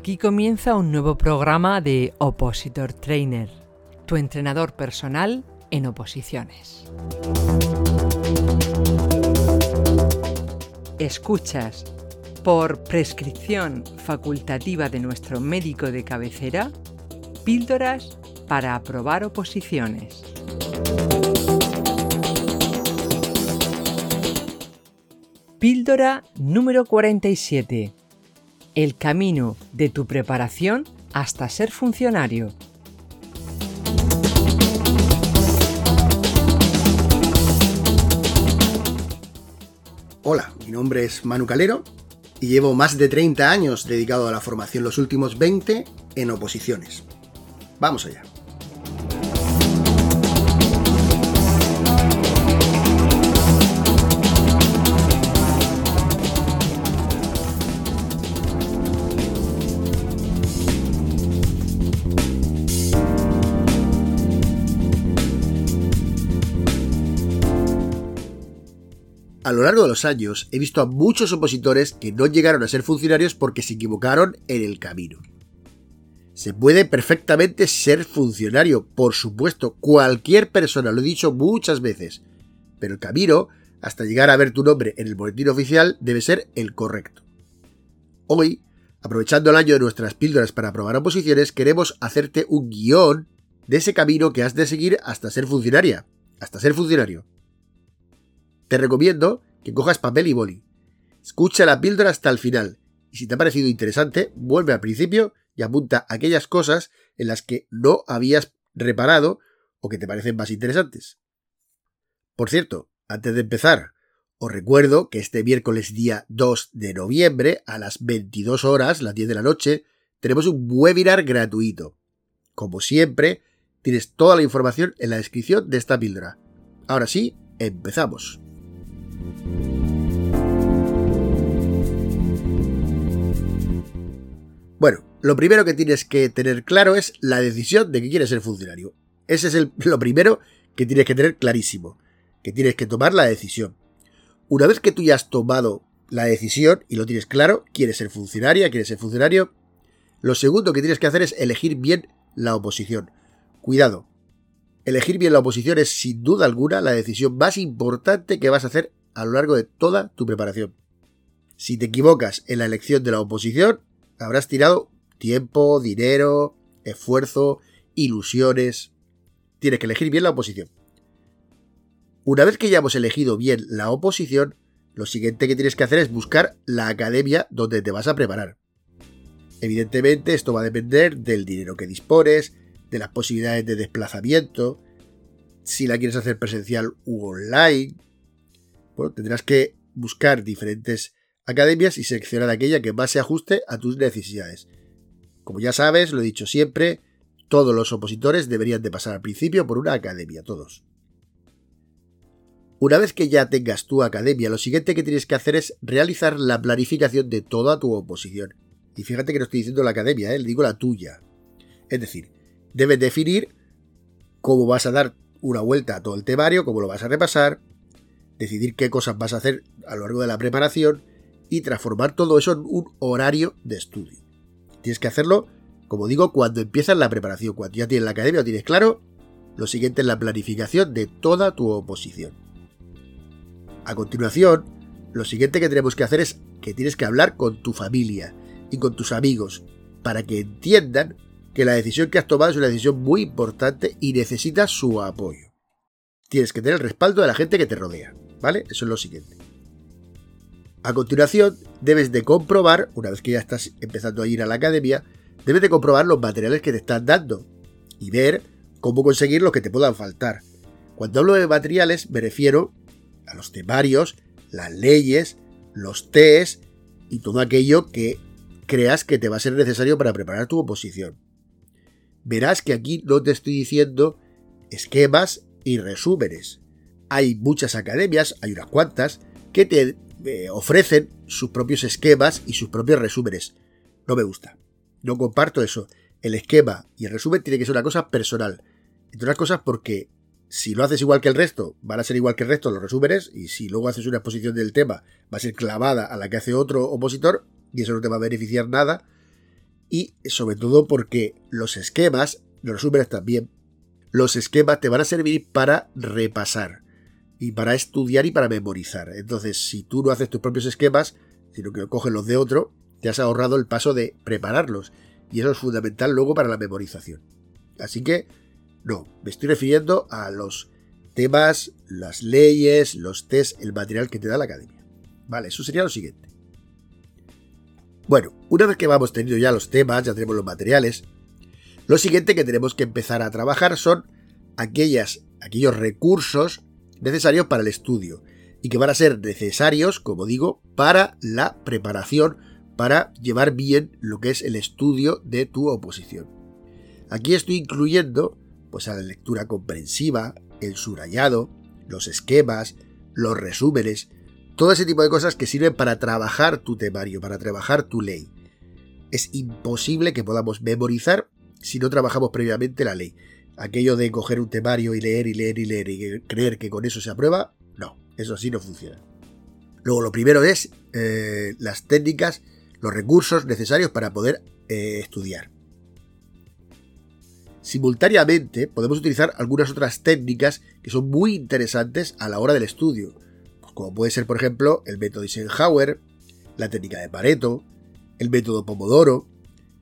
Aquí comienza un nuevo programa de Opositor Trainer, tu entrenador personal en oposiciones. Escuchas, por prescripción facultativa de nuestro médico de cabecera, píldoras para aprobar oposiciones. Píldora número 47. El camino de tu preparación hasta ser funcionario. Hola, mi nombre es Manu Calero y llevo más de 30 años dedicado a la formación, los últimos 20 en oposiciones. Vamos allá. A lo largo de los años he visto a muchos opositores que no llegaron a ser funcionarios porque se equivocaron en el camino. Se puede perfectamente ser funcionario, por supuesto, cualquier persona, lo he dicho muchas veces, pero el camino, hasta llegar a ver tu nombre en el boletín oficial, debe ser el correcto. Hoy, aprovechando el año de nuestras píldoras para aprobar oposiciones, queremos hacerte un guion de ese camino que has de seguir hasta ser funcionaria, hasta ser funcionario. Te recomiendo que cojas papel y boli. Escucha la píldora hasta el final y si te ha parecido interesante, vuelve al principio y apunta aquellas cosas en las que no habías reparado o que te parecen más interesantes. Por cierto, antes de empezar, os recuerdo que este miércoles día 2 de noviembre a las 22 horas, las 10 de la noche, tenemos un webinar gratuito. Como siempre, tienes toda la información en la descripción de esta píldora. Ahora sí, empezamos. Bueno, lo primero que tienes que tener claro es la decisión de que quieres ser funcionario. Ese es lo primero que tienes que tener clarísimo, que tienes que tomar la decisión. Una vez que tú ya has tomado la decisión y lo tienes claro, quieres ser funcionaria, quieres ser funcionario, lo segundo que tienes que hacer es elegir bien la oposición. Cuidado, elegir bien la oposición es sin duda alguna la decisión más importante que vas a hacer a lo largo de toda tu preparación. Si te equivocas en la elección de la oposición, habrás tirado tiempo, dinero, esfuerzo, ilusiones. Tienes que elegir bien la oposición. Una vez que ya hemos elegido bien la oposición, lo siguiente que tienes que hacer es buscar la academia donde te vas a preparar. Evidentemente esto va a depender del dinero que dispones, de las posibilidades de desplazamiento, si la quieres hacer presencial u online, tendrás que buscar diferentes academias y seleccionar aquella que más se ajuste a tus necesidades. Como ya sabes, lo he dicho siempre, todos los opositores deberían de pasar al principio por una academia, todos. Una vez que ya tengas tu academia, lo siguiente que tienes que hacer es realizar la planificación de toda tu oposición. Y fíjate que no estoy diciendo la academia, ¿eh? digo la tuya. Es decir, debes definir cómo vas a dar una vuelta a todo el temario, cómo lo vas a repasar, decidir qué cosas vas a hacer a lo largo de la preparación y transformar todo eso en un horario de estudio. Tienes que hacerlo, como digo, cuando empiezas la preparación, cuando ya tienes la academia o tienes claro, lo siguiente es la planificación de toda tu oposición. A continuación, lo siguiente que tenemos que hacer es que tienes que hablar con tu familia y con tus amigos para que entiendan que la decisión que has tomado es una decisión muy importante y necesitas su apoyo. Tienes que tener el respaldo de la gente que te rodea. ¿Vale? Eso es lo siguiente. A continuación, debes de comprobar, una vez que ya estás empezando a ir a la academia, debes de comprobar los materiales que te están dando y ver cómo conseguir los que te puedan faltar. Cuando hablo de materiales me refiero a los temarios, las leyes, los test y todo aquello que creas que te va a ser necesario para preparar tu oposición. Verás que aquí no te estoy diciendo esquemas y resúmenes hay muchas academias, hay unas cuantas, que te eh, ofrecen sus propios esquemas y sus propios resúmenes. No me gusta. No comparto eso. El esquema y el resumen tiene que ser una cosa personal. Entre otras cosas porque si lo haces igual que el resto, van a ser igual que el resto los resúmenes, y si luego haces una exposición del tema, va a ser clavada a la que hace otro opositor, y eso no te va a beneficiar nada. y sobre todo porque los esquemas, los resúmenes también, los esquemas te van a servir para repasar y para estudiar y para memorizar. Entonces, si tú no haces tus propios esquemas, sino que coges los de otro, te has ahorrado el paso de prepararlos. Y eso es fundamental luego para la memorización. Así que, no, me estoy refiriendo a los temas, las leyes, los test, el material que te da la academia. Vale, eso sería lo siguiente. Bueno, una vez que vamos teniendo ya los temas, ya tenemos los materiales, lo siguiente que tenemos que empezar a trabajar son aquellas, aquellos recursos necesarios para el estudio y que van a ser necesarios, como digo, para la preparación, para llevar bien lo que es el estudio de tu oposición. Aquí estoy incluyendo pues a la lectura comprensiva, el subrayado, los esquemas, los resúmenes, todo ese tipo de cosas que sirven para trabajar tu temario, para trabajar tu ley. Es imposible que podamos memorizar si no trabajamos previamente la ley. Aquello de coger un temario y leer y leer y leer y creer que con eso se aprueba, no, eso así no funciona. Luego lo primero es eh, las técnicas, los recursos necesarios para poder eh, estudiar. Simultáneamente podemos utilizar algunas otras técnicas que son muy interesantes a la hora del estudio como puede ser por ejemplo el método Eisenhower, la técnica de Pareto, el método Pomodoro,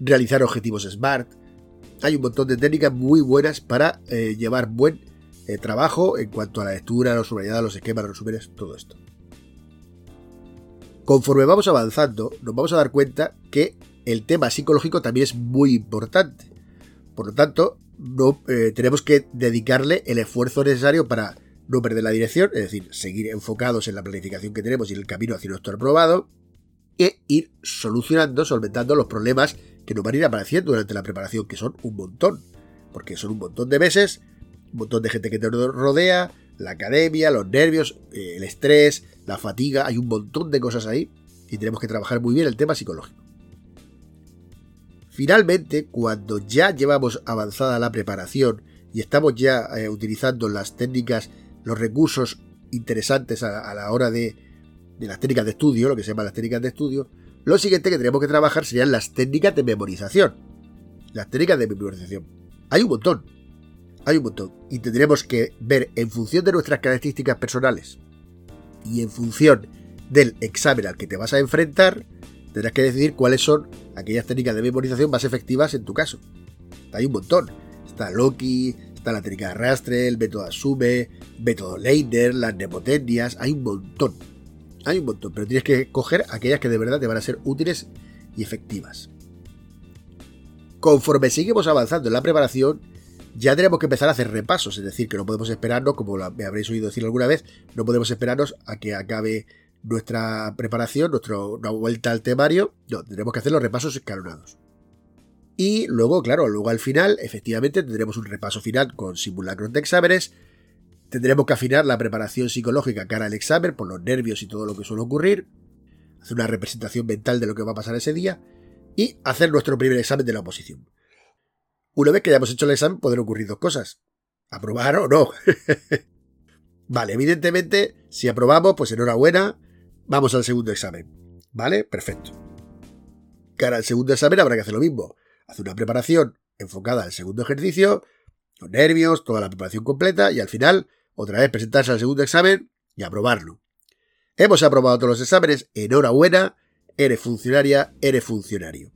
realizar objetivos SMART. Hay un montón de técnicas muy buenas para eh, llevar buen eh, trabajo en cuanto a la lectura, los subrayados, los esquemas, los resúmenes, todo esto. Conforme vamos avanzando, nos vamos a dar cuenta que el tema psicológico también es muy importante. Por lo tanto, no, eh, tenemos que dedicarle el esfuerzo necesario para no perder la dirección, es decir, seguir enfocados en la planificación que tenemos y en el camino hacia nuestro aprobado, e ir solucionando, solventando los problemas que nos van a ir apareciendo durante la preparación, que son un montón, porque son un montón de meses, un montón de gente que te rodea, la academia, los nervios, eh, el estrés, la fatiga, hay un montón de cosas ahí y tenemos que trabajar muy bien el tema psicológico. Finalmente, cuando ya llevamos avanzada la preparación y estamos ya eh, utilizando las técnicas los recursos interesantes a, la hora de, las técnicas de estudio, lo que se llama las técnicas de estudio, lo siguiente que tenemos que trabajar serían las técnicas de memorización. Las técnicas de memorización. Hay un montón. Hay un montón. Y tendremos que ver en función de nuestras características personales y en función del examen al que te vas a enfrentar, tendrás que decidir cuáles son aquellas técnicas de memorización más efectivas en tu caso. Hay un montón. Está Loki, Está la técnica de arrastre, el método asume, método Leiner, las nepotenias, hay un montón. Hay un montón, pero tienes que coger aquellas que de verdad te van a ser útiles y efectivas. Conforme seguimos avanzando en la preparación, ya tenemos que empezar a hacer repasos, es decir, que no podemos esperarnos, como me habréis oído decir alguna vez, no podemos esperarnos a que acabe nuestra preparación, nuestra vuelta al temario, no, tenemos que hacer los repasos escalonados. Y luego, claro, luego al final, efectivamente, tendremos un repaso final con simulacros de exámenes. Tendremos que afinar la preparación psicológica cara al examen, por los nervios y todo lo que suele ocurrir. Hacer una representación mental de lo que va a pasar ese día. Y hacer nuestro primer examen de la oposición. Una vez que hayamos hecho el examen, pueden ocurrir dos cosas. Aprobar o no. vale, evidentemente, si aprobamos, pues enhorabuena. Vamos al segundo examen. ¿Vale? Perfecto. Cara al segundo examen habrá que hacer lo mismo hace una preparación enfocada al segundo ejercicio, los nervios, toda la preparación completa y al final otra vez presentarse al segundo examen y aprobarlo. Hemos aprobado todos los exámenes, enhorabuena, eres funcionaria, eres funcionario.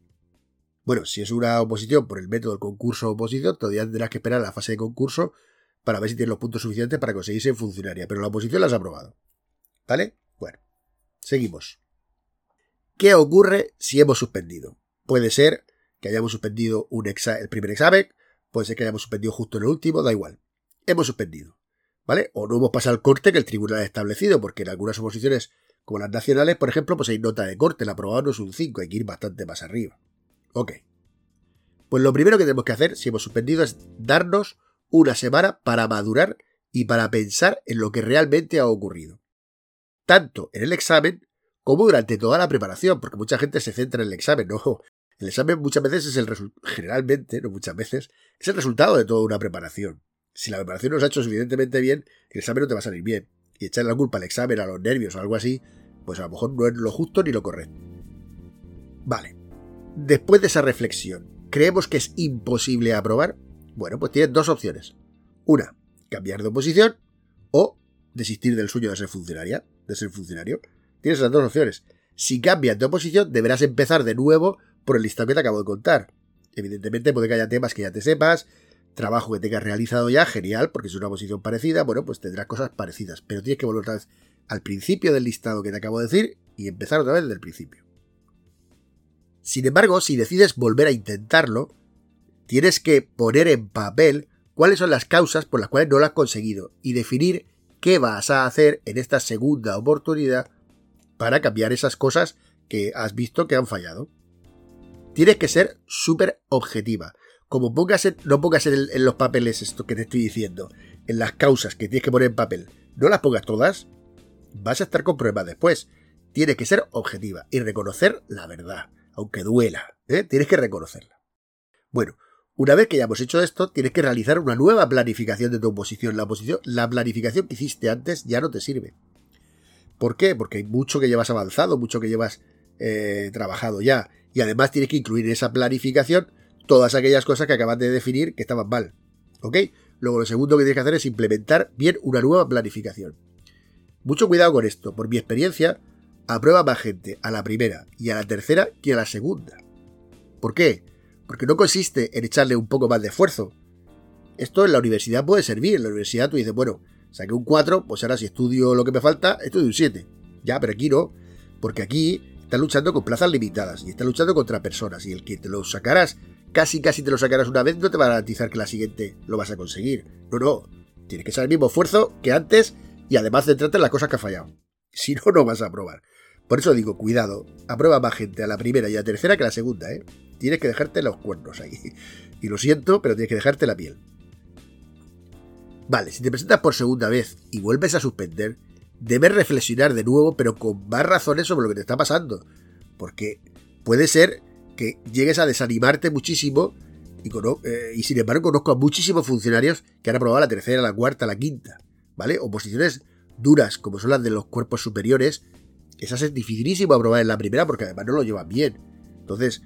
Bueno, si es una oposición por el método del concurso oposición, todavía tendrás que esperar a la fase de concurso para ver si tienes los puntos suficientes para conseguir ser funcionaria, pero la oposición la has aprobado. ¿Vale? Bueno, seguimos. ¿Qué ocurre si hemos suspendido? Puede ser que hayamos suspendido un el primer examen, puede ser que hayamos suspendido justo en el último, da igual. Hemos suspendido. ¿Vale? O no hemos pasado el corte que el tribunal ha establecido, porque en algunas oposiciones, como las nacionales, por ejemplo, pues hay nota de corte, el aprobado no es un 5, hay que ir bastante más arriba. Ok. Pues lo primero que tenemos que hacer, si hemos suspendido, es darnos una semana para madurar y para pensar en lo que realmente ha ocurrido. Tanto en el examen como durante toda la preparación, porque mucha gente se centra en el examen, no, el examen muchas veces es el generalmente, no muchas veces, es el resultado de toda una preparación. Si la preparación no se ha hecho suficientemente bien, el examen no te va a salir bien. Y echarle la culpa al examen, a los nervios o algo así, pues a lo mejor no es lo justo ni lo correcto. Vale. después de esa reflexión, creemos que es imposible aprobar, bueno, pues tienes dos opciones. Una, cambiar de oposición o desistir del sueño de ser funcionaria, de ser funcionario. Tienes las dos opciones. Si cambias de oposición, deberás empezar de nuevo por el listado que te acabo de contar. Evidentemente puede que haya temas que ya te sepas, trabajo que tengas realizado ya, genial, porque es una posición parecida, bueno, pues tendrás cosas parecidas, pero tienes que volver otra vez al principio del listado que te acabo de decir y empezar otra vez desde el principio. Sin embargo, si decides volver a intentarlo, tienes que poner en papel cuáles son las causas por las cuales no lo has conseguido y definir qué vas a hacer en esta segunda oportunidad para cambiar esas cosas que has visto que han fallado. Tienes que ser súper objetiva. Como pongas no pongas en, en, los papeles esto que te estoy diciendo, en las causas que tienes que poner en papel, no las pongas todas, vas a estar con problemas después. Tienes que ser objetiva y reconocer la verdad, aunque duela. ¿eh? Tienes que reconocerla. Bueno, una vez que ya hemos hecho esto, tienes que realizar una nueva planificación de tu oposición. La, la planificación que hiciste antes ya no te sirve. ¿Por qué? Porque hay mucho que llevas avanzado, mucho que llevas eh, trabajado ya. Y además tienes que incluir en esa planificación todas aquellas cosas que acabas de definir que estaban mal. ¿Ok? Luego lo segundo que tienes que hacer es implementar bien una nueva planificación. Mucho cuidado con esto. Por mi experiencia, aprueba más gente a la primera y a la tercera que a la segunda. ¿Por qué? Porque no consiste en echarle un poco más de esfuerzo. Esto en la universidad puede servir. En la universidad tú dices, bueno, saqué un 4, pues ahora si estudio lo que me falta, estudio un 7. Ya, pero aquí no. Porque aquí estás luchando con plazas limitadas y estás luchando contra personas. Y el que te lo sacarás, casi casi te lo sacarás una vez, no te va a garantizar que la siguiente lo vas a conseguir. No, no. Tienes que ser el mismo esfuerzo que antes y además centrarte en las cosas que has fallado. Si no, no vas a aprobar. Por eso digo, cuidado, aprueba más gente a la primera y a la tercera que a la segunda, ¿eh? Tienes que dejarte los cuernos ahí. Y lo siento, pero tienes que dejarte la piel. Vale, si te presentas por segunda vez y vuelves a suspender, debes reflexionar de nuevo, pero con más razones sobre lo que te está pasando. Porque puede ser que llegues a desanimarte muchísimo y, eh, y sin embargo conozco a muchísimos funcionarios que han aprobado la tercera, la cuarta, la quinta. ¿Vale? Oposiciones duras, como son las de los cuerpos superiores, esas es dificilísimo aprobar en la primera porque además no lo llevan bien. Entonces,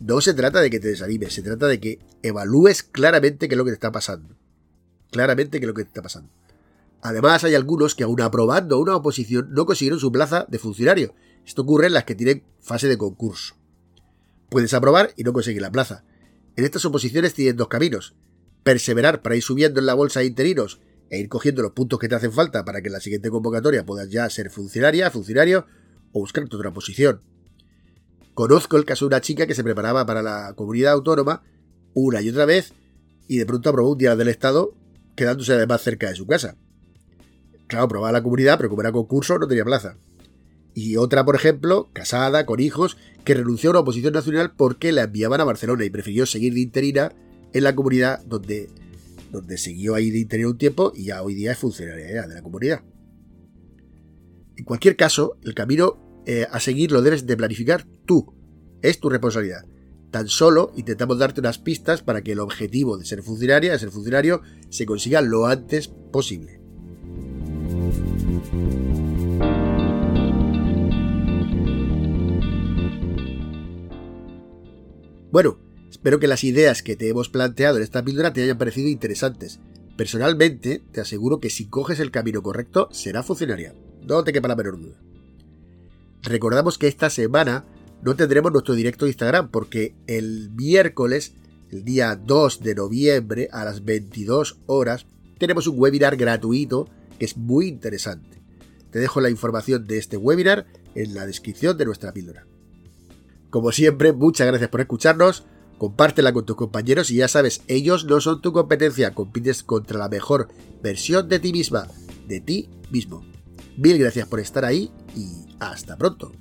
no se trata de que te desanimes, se trata de que evalúes claramente qué es lo que te está pasando. Claramente qué es lo que te está pasando. Además, hay algunos que aún aprobando una oposición no consiguieron su plaza de funcionario. Esto ocurre en las que tienen fase de concurso. Puedes aprobar y no conseguir la plaza. En estas oposiciones tienes dos caminos. Perseverar para ir subiendo en la bolsa de interinos e ir cogiendo los puntos que te hacen falta para que en la siguiente convocatoria puedas ya ser funcionaria, funcionario o buscar otra posición. Conozco el caso de una chica que se preparaba para la comunidad autónoma una y otra vez y de pronto aprobó un día del Estado quedándose además cerca de su casa. Claro, aprobaba la comunidad, pero como era concurso no tenía plaza. Y otra, por ejemplo, casada, con hijos, que renunció a una oposición nacional porque la enviaban a Barcelona y prefirió seguir de interina en la comunidad donde donde siguió ahí de interior un tiempo y ya hoy día es funcionaria de la comunidad. En cualquier caso, el camino eh, a seguir lo debes de planificar tú. Es tu responsabilidad. Tan solo intentamos darte unas pistas para que el objetivo de ser funcionaria, de ser funcionario, se consiga lo antes posible. Bueno, Espero que las ideas que te hemos planteado en esta píldora te hayan parecido interesantes. Personalmente, te aseguro que si coges el camino correcto, será funcionaria. No te quepa la menor duda. Recordamos que esta semana no tendremos nuestro directo de Instagram porque el miércoles, el día 2 de noviembre a las 22 horas, tenemos un webinar gratuito que es muy interesante. Te dejo la información de este webinar en la descripción de nuestra píldora. Como siempre, muchas gracias por escucharnos, compártela con tus compañeros y ya sabes, ellos no son tu competencia, compites contra la mejor versión de ti misma, de ti mismo. Mil gracias por estar ahí y hasta pronto.